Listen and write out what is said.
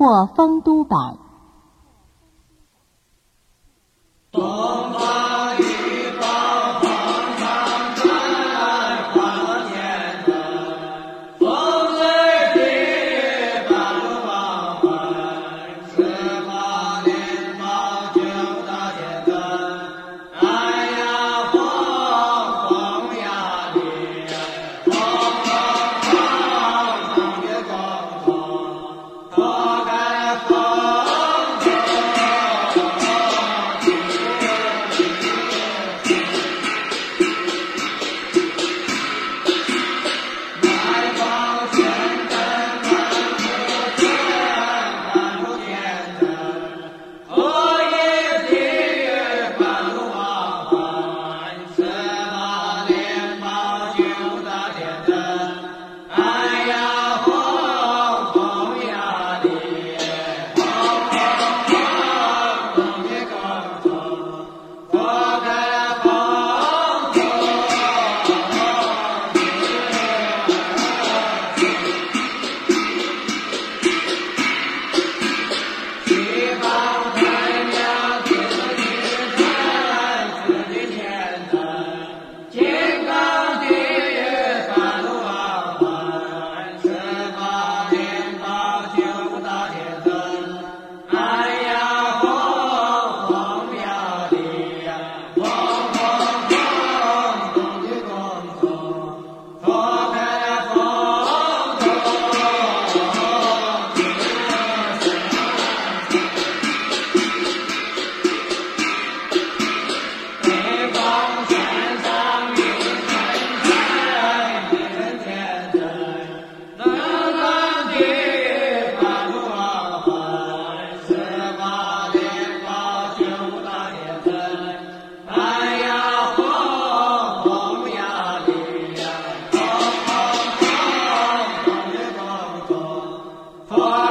或丰都版。Hi.